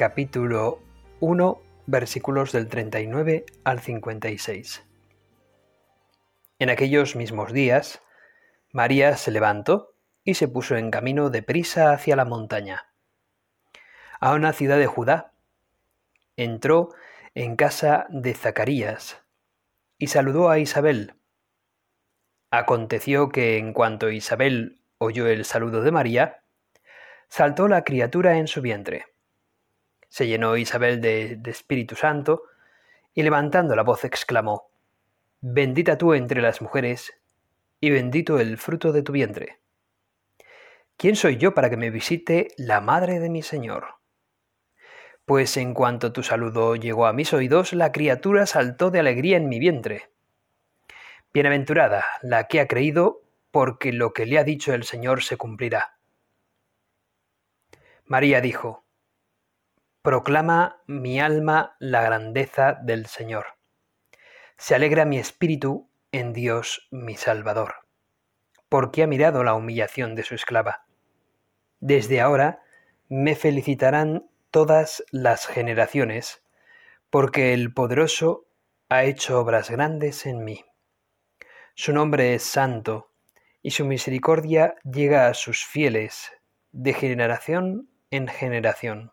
capítulo 1, versículos del 39 al 56. En aquellos mismos días, María se levantó y se puso en camino de prisa hacia la montaña, a una ciudad de Judá. Entró en casa de Zacarías y saludó a Isabel. Aconteció que en cuanto Isabel oyó el saludo de María, saltó la criatura en su vientre se llenó Isabel de, Espíritu Santo y levantando la voz exclamó, Bendita tú entre las mujeres y bendito el fruto de tu vientre. ¿Quién soy yo para que me visite la madre de mi Señor? Pues en cuanto tu saludo llegó a mis oídos, la criatura saltó de alegría en mi vientre. Bienaventurada la que ha creído, porque lo que le ha dicho el Señor se cumplirá. María dijo, Proclama mi alma la grandeza del Señor. Se alegra mi espíritu en Dios mi Salvador, porque ha mirado la humillación de su esclava. Desde ahora me felicitarán todas las generaciones, porque el poderoso ha hecho obras grandes en mí. Su nombre es santo, y su misericordia llega a sus fieles de generación en generación.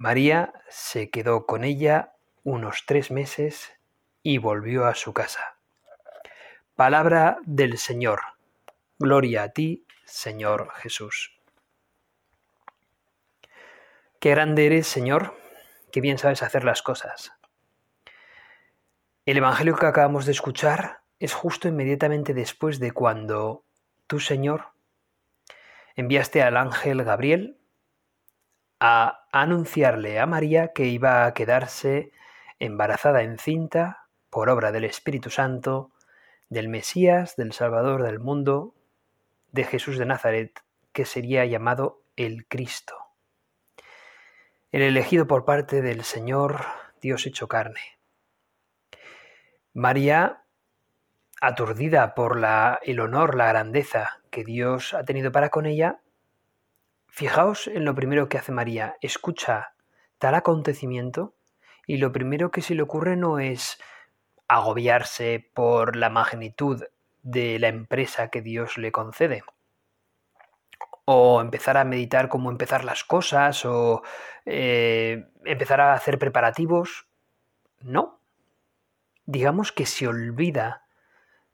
María se quedó con ella unos tres meses y volvió a su casa. Palabra del Señor. Gloria a ti, Señor Jesús. Qué grande eres, Señor, qué bien sabes hacer las cosas. El Evangelio que acabamos de escuchar es justo inmediatamente después de cuando tú, Señor, enviaste al ángel Gabriel a anunciarle a María que iba a quedarse embarazada encinta por obra del Espíritu Santo, del Mesías, del Salvador del mundo, de Jesús de Nazaret, que sería llamado el Cristo, el elegido por parte del Señor, Dios hecho carne. María, aturdida por el honor, la grandeza que Dios ha tenido para con ella, Fijaos en lo primero que hace María, escucha tal acontecimiento y lo primero que se le ocurre no es agobiarse por la magnitud de la empresa que Dios le concede, o empezar a meditar cómo empezar las cosas, o eh, empezar a hacer preparativos. No. Digamos que se olvida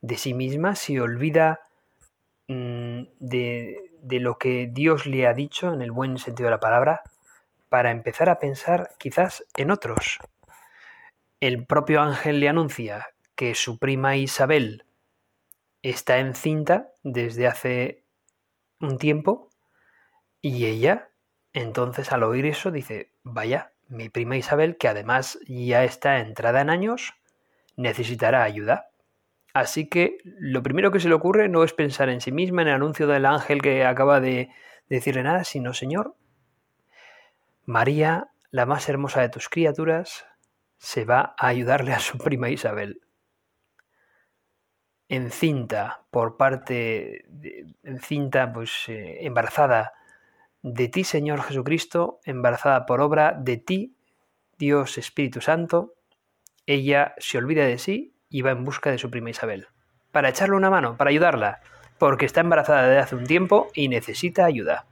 de sí misma, se olvida mm, de, de lo que Dios le ha dicho en el buen sentido de la palabra para empezar a pensar quizás en otros. El propio ángel le anuncia que su prima Isabel está encinta desde hace un tiempo y ella entonces al oír eso dice, vaya, mi prima Isabel, que además ya está entrada en años, necesitará ayuda. Así que lo primero que se le ocurre no es pensar en sí misma, en el anuncio del ángel que acaba de decirle nada, sino, Señor, María, la más hermosa de tus criaturas, se va a ayudarle a su prima Isabel. Encinta por parte, encinta, pues eh, embarazada de ti, Señor Jesucristo, embarazada por obra de ti, Dios Espíritu Santo, ella se olvida de sí y va en busca de su prima Isabel, para echarle una mano, para ayudarla, porque está embarazada desde hace un tiempo y necesita ayuda.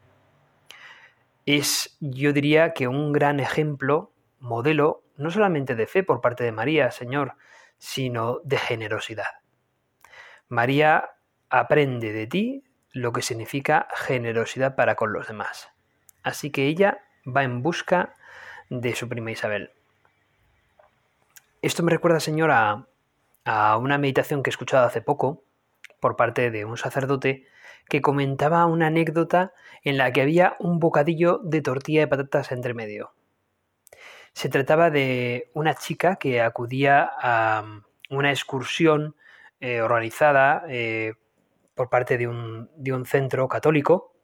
es, yo diría que un gran ejemplo, modelo, no solamente de fe por parte de María, Señor, sino de generosidad. María aprende de ti lo que significa generosidad para con los demás. Así que ella va en busca de su prima Isabel. Esto me recuerda, Señor, a, a una meditación que he escuchado hace poco por parte de un sacerdote que comentaba una anécdota en la que había un bocadillo de tortilla de patatas entre medio. Se trataba de una chica que acudía a una excursión eh, organizada eh, por parte de un, de un, centro católico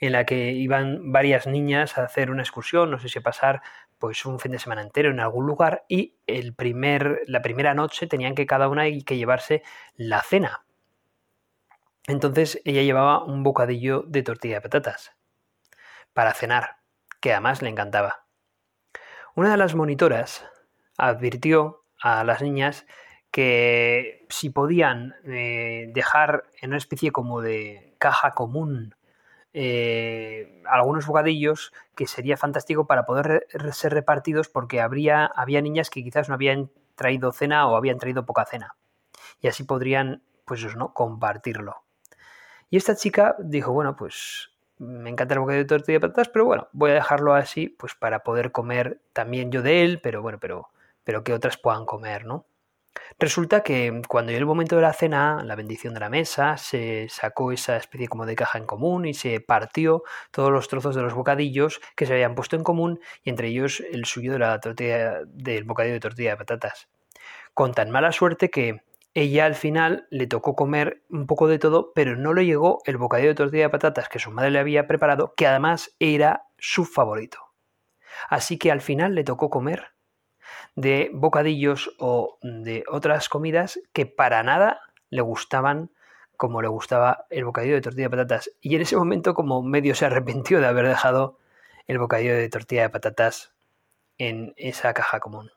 en la que iban varias niñas a hacer una excursión, no sé si pasar pues un fin de semana entero en algún lugar y el primer, la primera noche tenían que cada una que llevarse la cena entonces ella llevaba un bocadillo de tortilla de patatas para cenar, que además le encantaba. Una de las monitoras advirtió a las niñas que si podían eh, dejar en una especie como de caja común eh, algunos bocadillos que sería fantástico para poder ser repartidos porque habría, había niñas que quizás no habían traído cena o habían traído poca cena y así podrían pues no compartirlo. Y esta chica dijo, bueno, pues me encanta el bocadillo de tortilla de patatas, pero bueno, voy a dejarlo así, pues para poder comer también yo de él, pero bueno, pero, pero que otras puedan comer, ¿no? Resulta que cuando llegó el momento de la cena, la bendición de la mesa, se sacó esa especie como de caja en común y se partió todos los trozos de los bocadillos que se habían puesto en común y entre ellos el suyo de la tortilla del bocadillo de tortilla de patatas. Con tan mala suerte que ella al final le tocó comer un poco de todo, pero no le llegó el bocadillo de tortilla de patatas que su madre le había preparado, que además era su favorito. Así que al final le tocó comer de bocadillos o de otras comidas que para nada le gustaban como le gustaba el bocadillo de tortilla de patatas. Y en ese momento como medio se arrepintió de haber dejado el bocadillo de tortilla de patatas en esa caja común.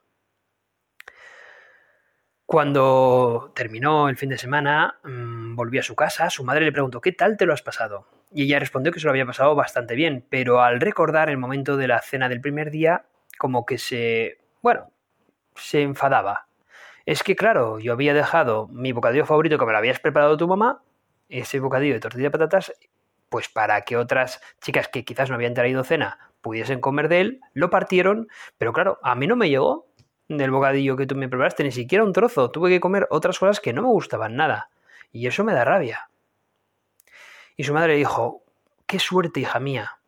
Cuando terminó el fin de semana, mm, volvió a su casa, su madre le preguntó ¿qué tal te lo has pasado? Y ella respondió que se lo había pasado bastante bien, pero al recordar el momento de la cena del primer día, como que se... bueno, se enfadaba. Es que claro, yo había dejado mi bocadillo favorito que me lo habías preparado tu mamá, ese bocadillo de tortilla de patatas, pues para que otras chicas que quizás no habían traído cena pudiesen comer de él, lo partieron, pero claro, a mí no me llegó, del bocadillo que tú me preparaste, ni siquiera un trozo. Tuve que comer otras cosas que no me gustaban nada. Y eso me da rabia. Y su madre dijo, qué suerte, hija mía.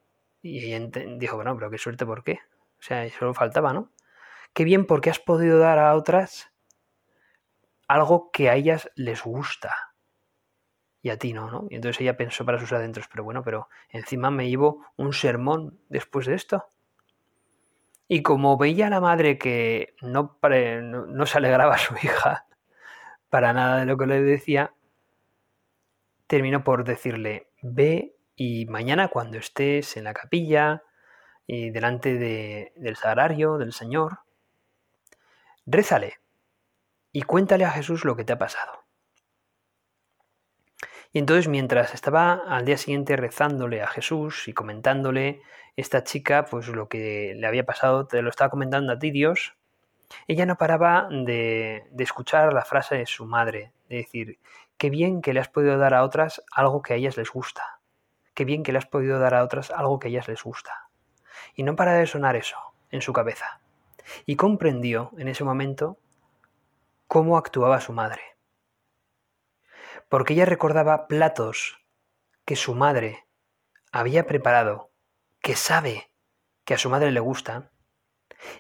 Y ella dijo, bueno, pero qué suerte, ¿por qué? O sea, solo faltaba, ¿no? Qué bien porque has podido dar a otras algo que a ellas les gusta. Y a ti no, ¿no? Y entonces ella pensó para sus adentros, pero bueno, pero encima me llevo un sermón después de esto. Y como veía a la madre que no, no, se alegraba a su hija para nada de lo que le decía, terminó por decirle, ve y mañana cuando estés en la capilla y delante del sagrario del Señor, rézale y cuéntale a Jesús lo que te ha pasado. Y entonces mientras estaba al día siguiente rezándole a Jesús y comentándole esta chica, pues lo que le había pasado, te lo estaba comentando a ti Dios, ella no paraba de, de escuchar la frase de su madre, de decir, qué bien que le has podido dar a otras algo que a ellas les gusta, qué bien que le has podido dar a otras algo que a ellas les gusta. Y no para de sonar eso en su cabeza. Y comprendió en ese momento cómo actuaba su madre porque ella recordaba platos que su madre había preparado, que sabe que a su madre le gustan,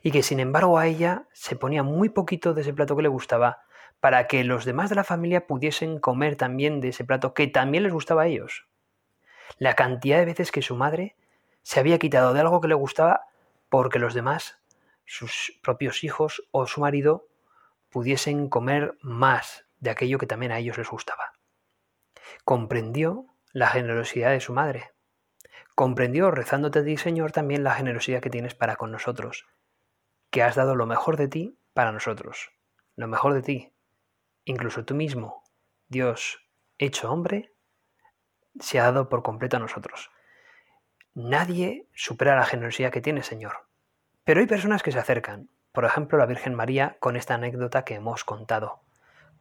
y que sin embargo a ella se ponía muy poquito de ese plato que le gustaba para que los demás de la familia pudiesen comer también de ese plato que también les gustaba a ellos. La cantidad de veces que su madre se había quitado de algo que le gustaba porque los demás, sus propios hijos o su marido, pudiesen comer más de aquello que también a ellos les gustaba. Comprendió la generosidad de su madre. Comprendió, rezándote a ti, Señor, también la generosidad que tienes para con nosotros, que has dado lo mejor de ti para nosotros, lo mejor de ti. Incluso tú mismo, Dios hecho hombre, se ha dado por completo a nosotros. Nadie supera la generosidad que tiene, Señor. Pero hay personas que se acercan, por ejemplo la Virgen María con esta anécdota que hemos contado,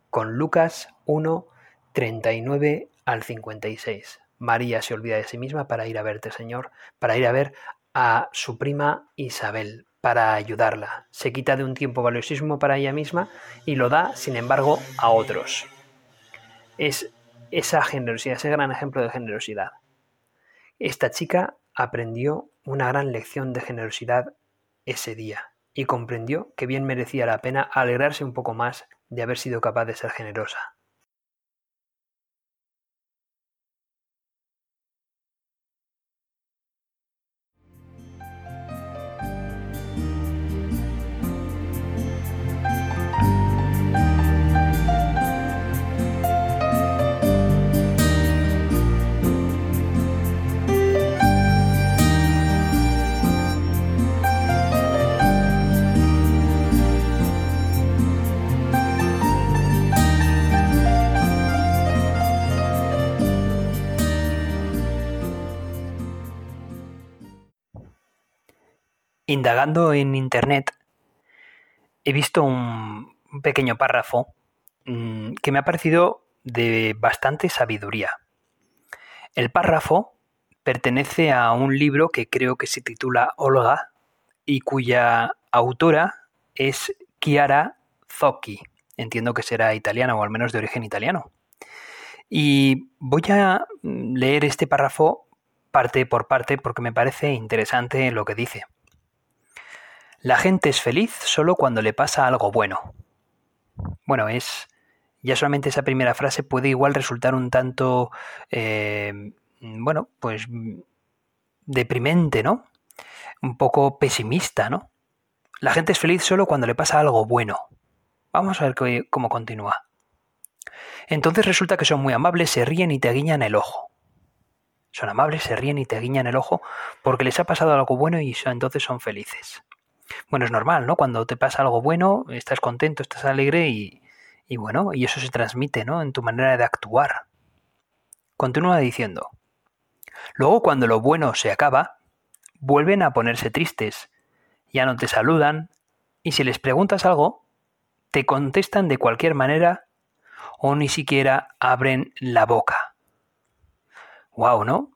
con Lucas 1, 39 al 56. María se olvida de sí misma para ir a verte, Señor, para ir a ver a su prima Isabel, para ayudarla. Se quita de un tiempo valiosísimo para ella misma y lo da, sin embargo, a otros. Es esa generosidad, ese gran ejemplo de generosidad. Esta chica aprendió una gran lección de generosidad ese día y comprendió que bien merecía la pena alegrarse un poco más de haber sido capaz de ser generosa. Indagando en Internet, he visto un, pequeño párrafo mm, que me ha parecido de bastante sabiduría. El párrafo pertenece a un libro que creo que se titula Olga y cuya autora es Chiara Zocchi. Entiendo que será italiana o al menos de origen italiano. Y voy a leer este párrafo parte por parte porque me parece interesante lo que dice. La gente es feliz solo cuando le pasa algo bueno. Bueno, es. Ya solamente esa primera frase puede igual resultar un tanto. Eh, bueno, pues. deprimente, ¿no? Un poco pesimista, ¿no? La gente es feliz solo cuando le pasa algo bueno. Vamos a ver cómo continúa. Entonces resulta que son muy amables, se ríen y te guiñan el ojo. Son amables, se ríen y te guiñan el ojo porque les ha pasado algo bueno y entonces son felices. Bueno, es normal, ¿no? Cuando te pasa algo bueno, estás contento, estás alegre y, y bueno, y eso se transmite, ¿no? En tu manera de actuar. Continúa diciendo. Luego, cuando lo bueno se acaba, vuelven a ponerse tristes, ya no te saludan, y si les preguntas algo, te contestan de cualquier manera o ni siquiera abren la boca. Wow, ¿no?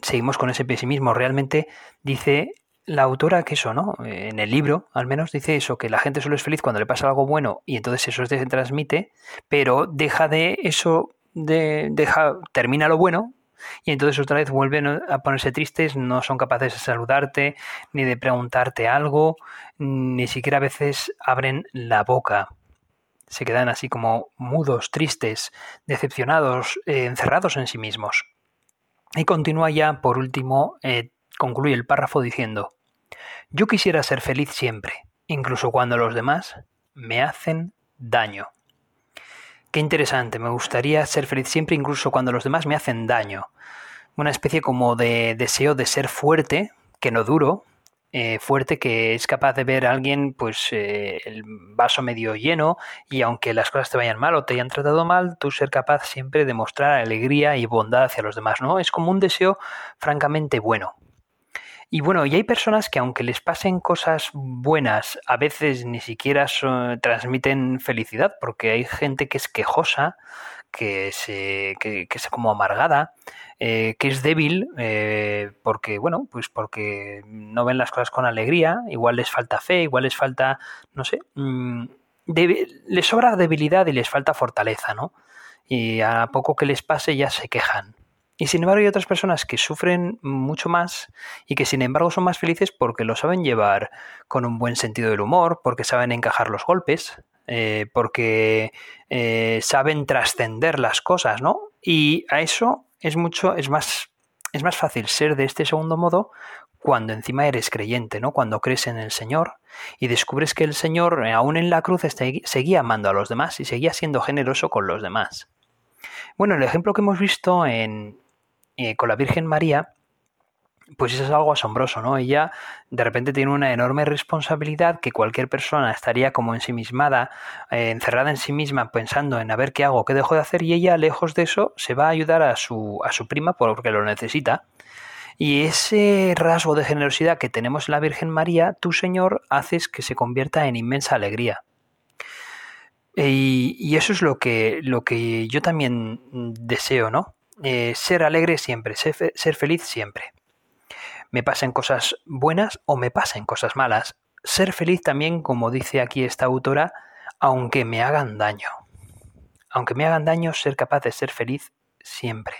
Seguimos con ese pesimismo. Realmente dice la autora que eso, ¿no? En el libro, al menos, dice eso, que la gente solo es feliz cuando le pasa algo bueno y entonces eso se transmite, pero deja de eso, de, deja, termina lo bueno y entonces otra vez vuelven a ponerse tristes, no son capaces de saludarte, ni de preguntarte algo, ni siquiera a veces abren la boca. Se quedan así como mudos, tristes, decepcionados, eh, encerrados en sí mismos. Y continúa ya, por último, eh, concluye el párrafo diciendo, Yo quisiera ser feliz siempre, incluso cuando los demás me hacen daño. Qué interesante, me gustaría ser feliz siempre, incluso cuando los demás me hacen daño. Una especie como de deseo de ser fuerte, que no duro, eh, fuerte que es capaz de ver a alguien pues eh, el vaso medio lleno y aunque las cosas te vayan mal o te hayan tratado mal, tú ser capaz siempre de mostrar alegría y bondad hacia los demás, ¿no? Es como un deseo francamente bueno. Y bueno, y hay personas que aunque les pasen cosas buenas, a veces ni siquiera transmiten felicidad, porque hay gente que es quejosa, que, se, que, es como amargada, eh, que es débil, eh, porque, bueno, pues porque no ven las cosas con alegría, igual les falta fe, igual les falta, no sé, mm, les sobra debilidad y les falta fortaleza, ¿no? Y a poco que les pase ya se quejan. Y sin embargo hay otras personas que sufren mucho más y que sin embargo son más felices porque lo saben llevar con un buen sentido del humor, porque saben encajar los golpes, eh, porque eh, saben trascender las cosas, ¿no? Y a eso es mucho, es más, es más fácil ser de este segundo modo cuando encima eres creyente, ¿no? Cuando crees en el Señor y descubres que el Señor, aún en la cruz, seguía amando a los demás y seguía siendo generoso con los demás. Bueno, el ejemplo que hemos visto en, con la Virgen María, pues eso es algo asombroso, ¿no? Ella de repente tiene una enorme responsabilidad que cualquier persona estaría como ensimismada, eh, encerrada en sí misma, pensando en a ver qué hago, qué dejo de hacer, y ella, lejos de eso, se va a ayudar a su, a su prima porque lo necesita. Y ese rasgo de generosidad que tenemos en la Virgen María, tú, Señor, haces que se convierta en inmensa alegría. Y, eso es lo que, lo que yo también deseo, ¿no? Eh, ser alegre siempre, ser, ser feliz siempre. Me pasen cosas buenas o me pasen cosas malas. Ser feliz también, como dice aquí esta autora, aunque me hagan daño. Aunque me hagan daño, ser capaz de ser feliz siempre.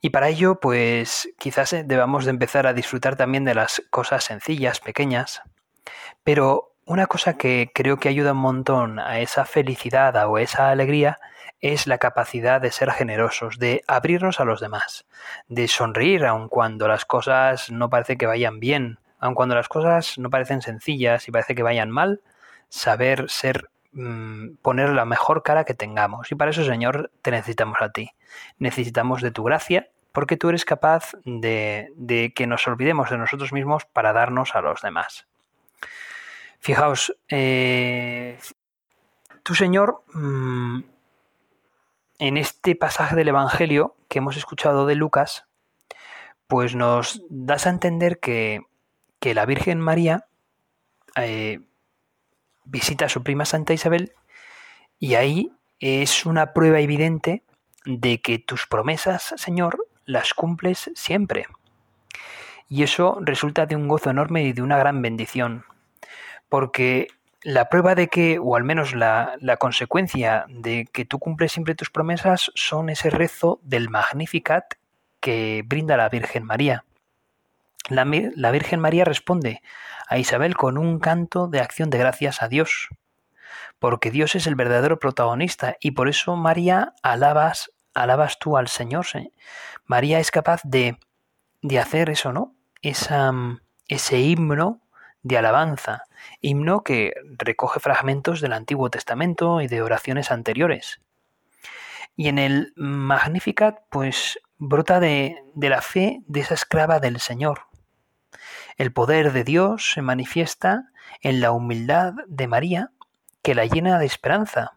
Y para ello, pues quizás eh, debamos de empezar a disfrutar también de las cosas sencillas, pequeñas, pero una cosa que creo que ayuda un montón a esa felicidad o esa alegría es la capacidad de ser generosos, de abrirnos a los demás, de sonreír aun cuando las cosas no parece que vayan bien, aun cuando las cosas no parecen sencillas y parece que vayan mal, saber ser Mm, poner la mejor cara que tengamos. Y para eso, Señor, te necesitamos a ti. Necesitamos de tu gracia, porque tú eres capaz de, que nos olvidemos de nosotros mismos para darnos a los demás. Fijaos, eh, tu Señor, mm, en este pasaje del Evangelio que hemos escuchado de Lucas, pues nos das a entender que, la Virgen María eh, visita a su prima Santa Isabel y ahí es una prueba evidente de que tus promesas, Señor, las cumples siempre. Y eso resulta de un gozo enorme y de una gran bendición, porque la prueba de que, o al menos la, consecuencia de que tú cumples siempre tus promesas, son ese rezo del Magnificat que brinda la Virgen María. La, la Virgen María responde a Isabel con un canto de acción de gracias a Dios, porque Dios es el verdadero protagonista y por eso María alabas, alabas tú al Señor. María es capaz de, de hacer eso, ¿no? Esa, ese himno de alabanza, himno que recoge fragmentos del Antiguo Testamento y de oraciones anteriores. Y en el Magnificat, pues brota de, de la fe de esa esclava del Señor, el poder de Dios se manifiesta en la humildad de María, que la llena de esperanza,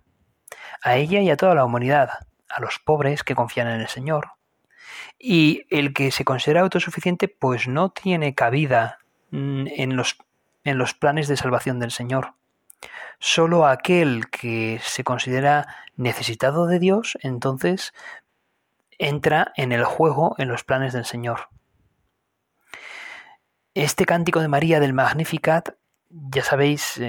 a ella y a toda la humanidad, a los pobres que confían en el Señor. Y el que se considera autosuficiente, pues no tiene cabida mm, en los, en los planes de salvación del Señor. Solo aquel que se considera necesitado de Dios, entonces entra en el juego en los planes del Señor. Este cántico de María del Magnificat, ya sabéis,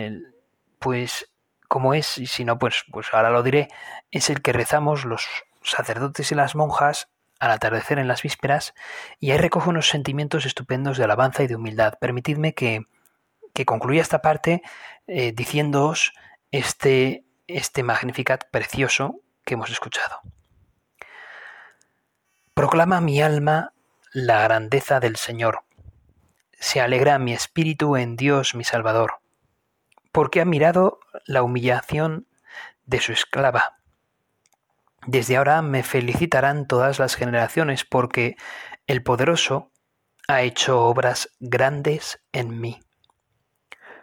pues cómo es, y si no, pues, pues ahora lo diré, es el que rezamos los sacerdotes y las monjas al atardecer en las vísperas, y ahí recoge unos sentimientos estupendos de alabanza y de humildad. Permitidme que, que concluya esta parte eh, diciéndoos este, este Magnificat precioso que hemos escuchado. Proclama mi alma la grandeza del Señor se alegra mi espíritu en Dios mi Salvador, porque ha mirado la humillación de su esclava. Desde ahora me felicitarán todas las generaciones, porque el poderoso ha hecho obras grandes en mí.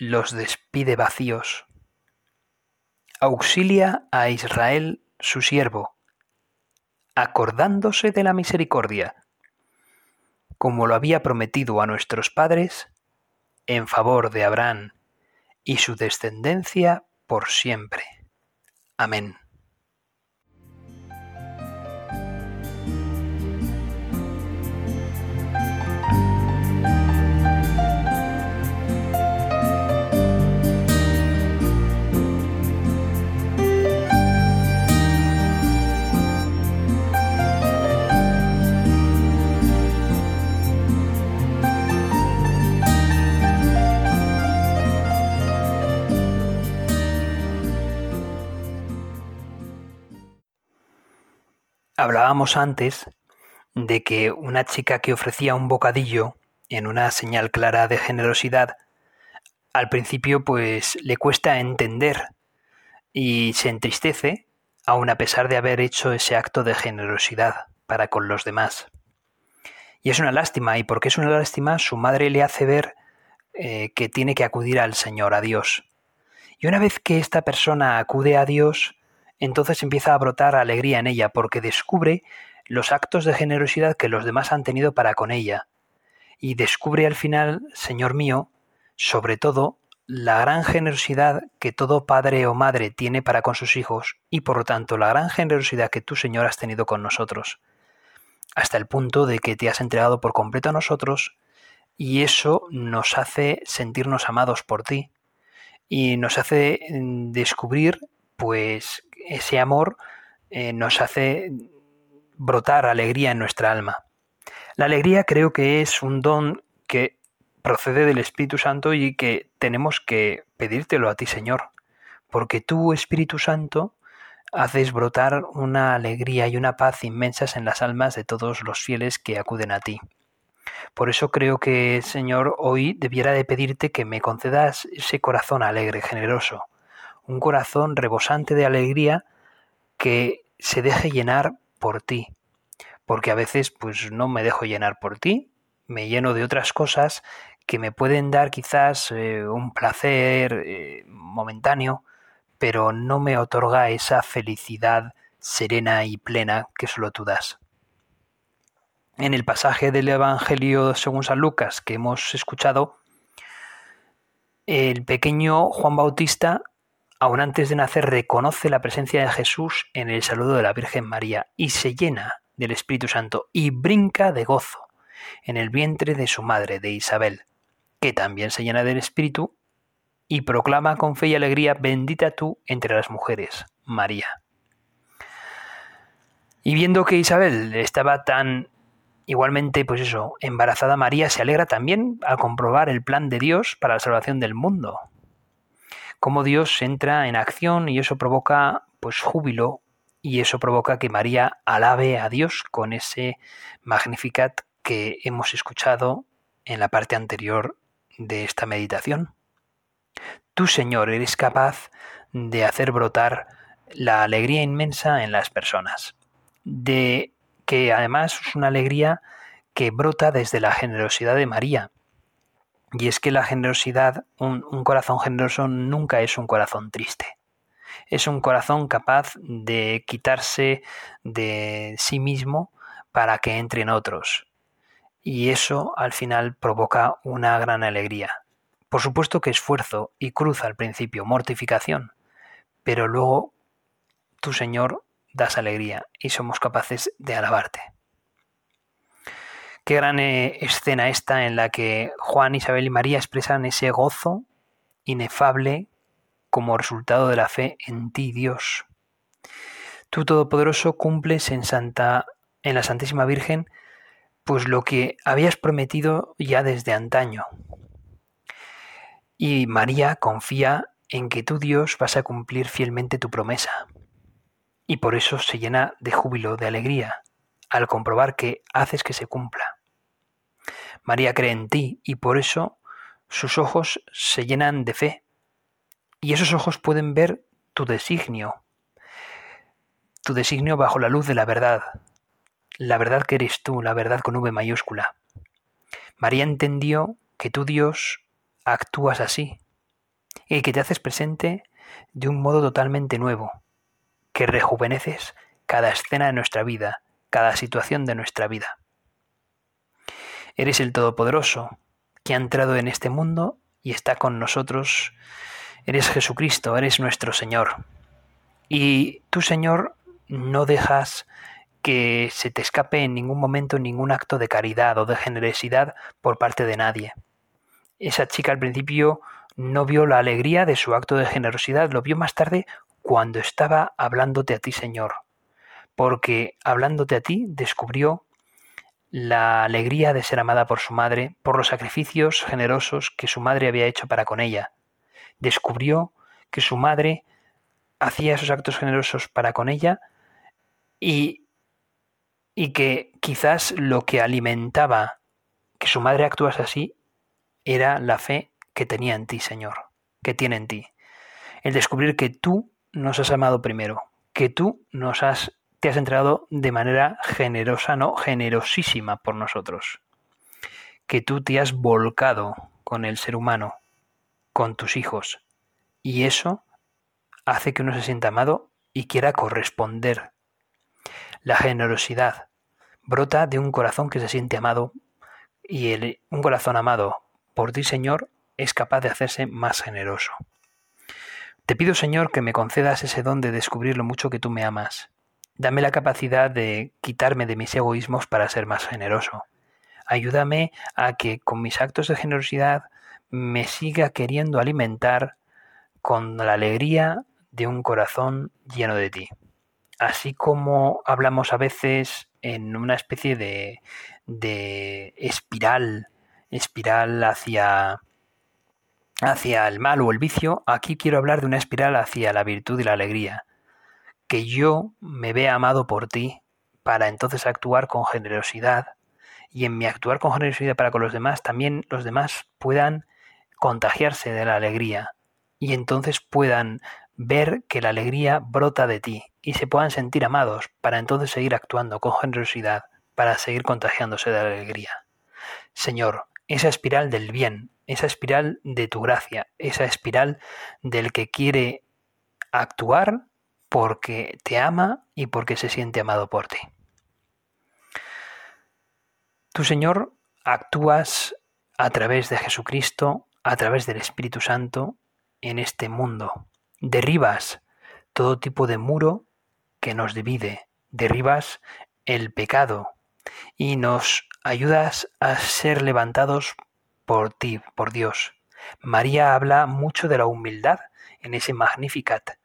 los despide vacíos. Auxilia a Israel su siervo, acordándose de la misericordia como lo había prometido a nuestros padres, en favor de Abraham y su descendencia por siempre. Amén. Hablábamos antes de que una chica que ofrecía un bocadillo en una señal clara de generosidad, al principio pues le cuesta entender y se entristece, aun a pesar de haber hecho ese acto de generosidad para con los demás. Y es una lástima, y porque es una lástima, su madre le hace ver eh, que tiene que acudir al Señor, a Dios. Y una vez que esta persona acude a Dios, entonces empieza a brotar alegría en ella, porque descubre los actos de generosidad que los demás han tenido para con ella. Y descubre al final, Señor mío, sobre todo, la gran generosidad que todo padre o madre tiene para con sus hijos y por lo tanto la gran generosidad que tú, Señor, has tenido con nosotros, hasta el punto de que te has entregado por completo a nosotros y eso nos hace sentirnos amados por ti y nos hace mm, descubrir pues ese amor eh, nos hace brotar alegría en nuestra alma. La alegría creo que es un don que procede del Espíritu Santo y que tenemos que pedírtelo a ti, Señor, porque tú, Espíritu Santo, haces brotar una alegría y una paz inmensas en las almas de todos los fieles que acuden a ti. Por eso creo que, Señor, hoy debiera de pedirte que me concedas ese corazón alegre, generoso, un corazón rebosante de alegría que se deje llenar por ti, porque a veces pues no me dejo llenar por ti, me lleno de otras cosas que me pueden dar quizás eh, un placer eh, momentáneo, pero no me otorga esa felicidad serena y plena que solo tú das. En el pasaje del Evangelio según San Lucas que hemos escuchado, el pequeño Juan Bautista, aun antes de nacer, reconoce la presencia de Jesús en el saludo de la Virgen María y se llena del Espíritu Santo y brinca de gozo en el vientre de su madre, de Isabel que también se llena del Espíritu, y proclama con fe y alegría, bendita tú entre las mujeres, María. Y viendo que Isabel estaba tan igualmente, pues eso, embarazada, María se alegra también al comprobar el plan de Dios para la salvación del mundo. Cómo Dios entra en acción y eso provoca, pues, júbilo y eso provoca que María alabe a Dios con ese Magnificat que hemos escuchado en la parte anterior de esta meditación. Tú, Señor, eres capaz de hacer brotar la alegría inmensa en las personas, de que además es una alegría que brota desde la generosidad de María. Y es que la generosidad, un, corazón generoso nunca es un corazón triste. Es un corazón capaz de quitarse de sí mismo para que entren otros, y eso al final provoca una gran alegría. Por supuesto que esfuerzo y cruz al principio, mortificación, pero luego tu Señor das alegría y somos capaces de alabarte. Qué gran eh, escena esta en la que Juan, Isabel y María expresan ese gozo inefable como resultado de la fe en ti, Dios. Tú Todopoderoso cumples en Santa en la Santísima Virgen pues lo que habías prometido ya desde antaño. Y María confía en que tú Dios vas a cumplir fielmente tu promesa. Y por eso se llena de júbilo, de alegría, al comprobar que haces que se cumpla. María cree en ti y por eso sus ojos se llenan de fe. Y esos ojos pueden ver tu designio, tu designio bajo la luz de la verdad, la verdad que eres tú, la verdad con V mayúscula. María entendió que tú, Dios, actúas así y que te haces presente de un modo totalmente nuevo, que rejuveneces cada escena de nuestra vida, cada situación de nuestra vida. Eres el Todopoderoso, que ha entrado en este mundo y está con nosotros. Eres Jesucristo, eres nuestro Señor. Y tú, Señor, no dejas que se te escape en ningún momento ningún acto de caridad o de generosidad por parte de nadie. Esa chica al principio no vio la alegría de su acto de generosidad, lo vio más tarde cuando estaba hablándote a ti, Señor, porque hablándote a ti descubrió la alegría de ser amada por su madre, por los sacrificios generosos que su madre había hecho para con ella. Descubrió que su madre hacía esos actos generosos para con ella y y que quizás lo que alimentaba que su madre actuase así era la fe que tenía en ti, Señor, que tiene en ti. El descubrir que tú nos has amado primero, que tú nos has te has entregado de manera generosa, no, generosísima por nosotros. Que tú te has volcado con el ser humano, con tus hijos, y eso hace que uno se sienta amado y quiera corresponder. La generosidad brota de un corazón que se siente amado y el, un corazón amado por ti, Señor, es capaz de hacerse más generoso. Te pido, Señor, que me concedas ese don de descubrir lo mucho que tú me amas. Dame la capacidad de quitarme de mis egoísmos para ser más generoso. Ayúdame a que con mis actos de generosidad me siga queriendo alimentar con la alegría de un corazón lleno de ti. Así como hablamos a veces en una especie de, de espiral, espiral hacia, hacia el mal o el vicio, aquí quiero hablar de una espiral hacia la virtud y la alegría. Que yo me vea amado por ti para entonces actuar con generosidad y en mi actuar con generosidad para con los demás también los demás puedan contagiarse de la alegría y entonces puedan ver que la alegría brota de ti y se puedan sentir amados para entonces seguir actuando con generosidad para seguir contagiándose de la alegría. Señor, esa espiral del bien, esa espiral de tu gracia, esa espiral del que quiere actuar porque te ama y porque se siente amado por ti. Tu Señor actúas a través de Jesucristo a través del Espíritu Santo en este mundo. Derribas todo tipo de muro que nos divide, derribas el pecado y nos ayudas a ser levantados por ti, por Dios. María habla mucho de la humildad en ese Magnificat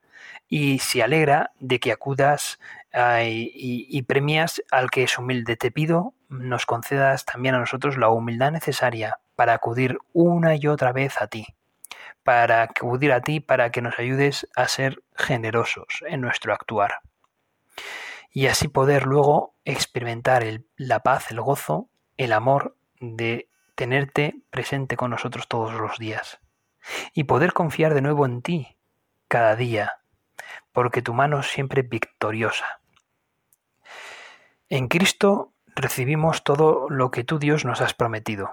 y se alegra de que acudas y, y, premias al que es humilde. Te pido, nos concedas también a nosotros la humildad necesaria para acudir una y otra vez a ti, para acudir a ti para que nos ayudes a ser generosos en nuestro actuar. Y así poder luego experimentar la paz, el gozo, el amor de tenerte presente con nosotros todos los días. Y poder confiar de nuevo en ti cada día, porque tu mano siempre victoriosa. En Cristo recibimos todo lo que tú Dios nos has prometido.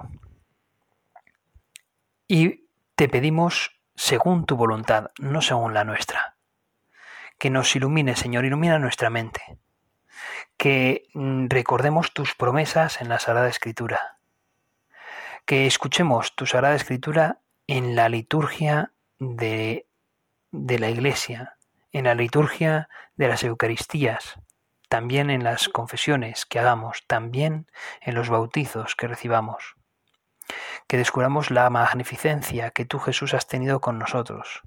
Y te pedimos según tu voluntad, no según la nuestra. Que nos ilumine, Señor, ilumina nuestra mente. Que mm, recordemos tus promesas en la Sagrada Escritura. Que escuchemos tu Sagrada Escritura en la liturgia de, de la Iglesia, en la liturgia de las Eucaristías, también en las confesiones que hagamos, también en los bautizos que recibamos que descubramos la magnificencia que tú Jesús has tenido con nosotros.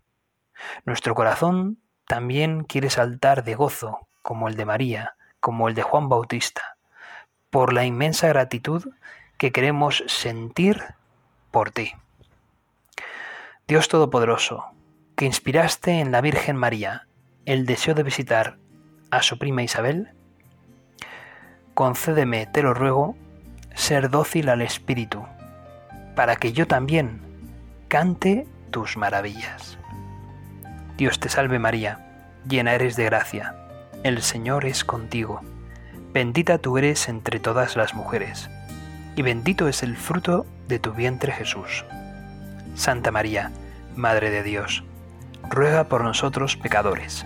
Nuestro corazón también quiere saltar de gozo, como el de María, como el de Juan Bautista, por la inmensa gratitud que queremos sentir por ti. Dios Todopoderoso, que inspiraste en la Virgen María el deseo de visitar a su prima Isabel, concédeme, te lo ruego, ser dócil al Espíritu para que yo también cante tus maravillas. Dios te salve María, llena eres de gracia, el Señor es contigo, bendita tú eres entre todas las mujeres, y bendito es el fruto de tu vientre Jesús. Santa María, Madre de Dios, ruega por nosotros pecadores,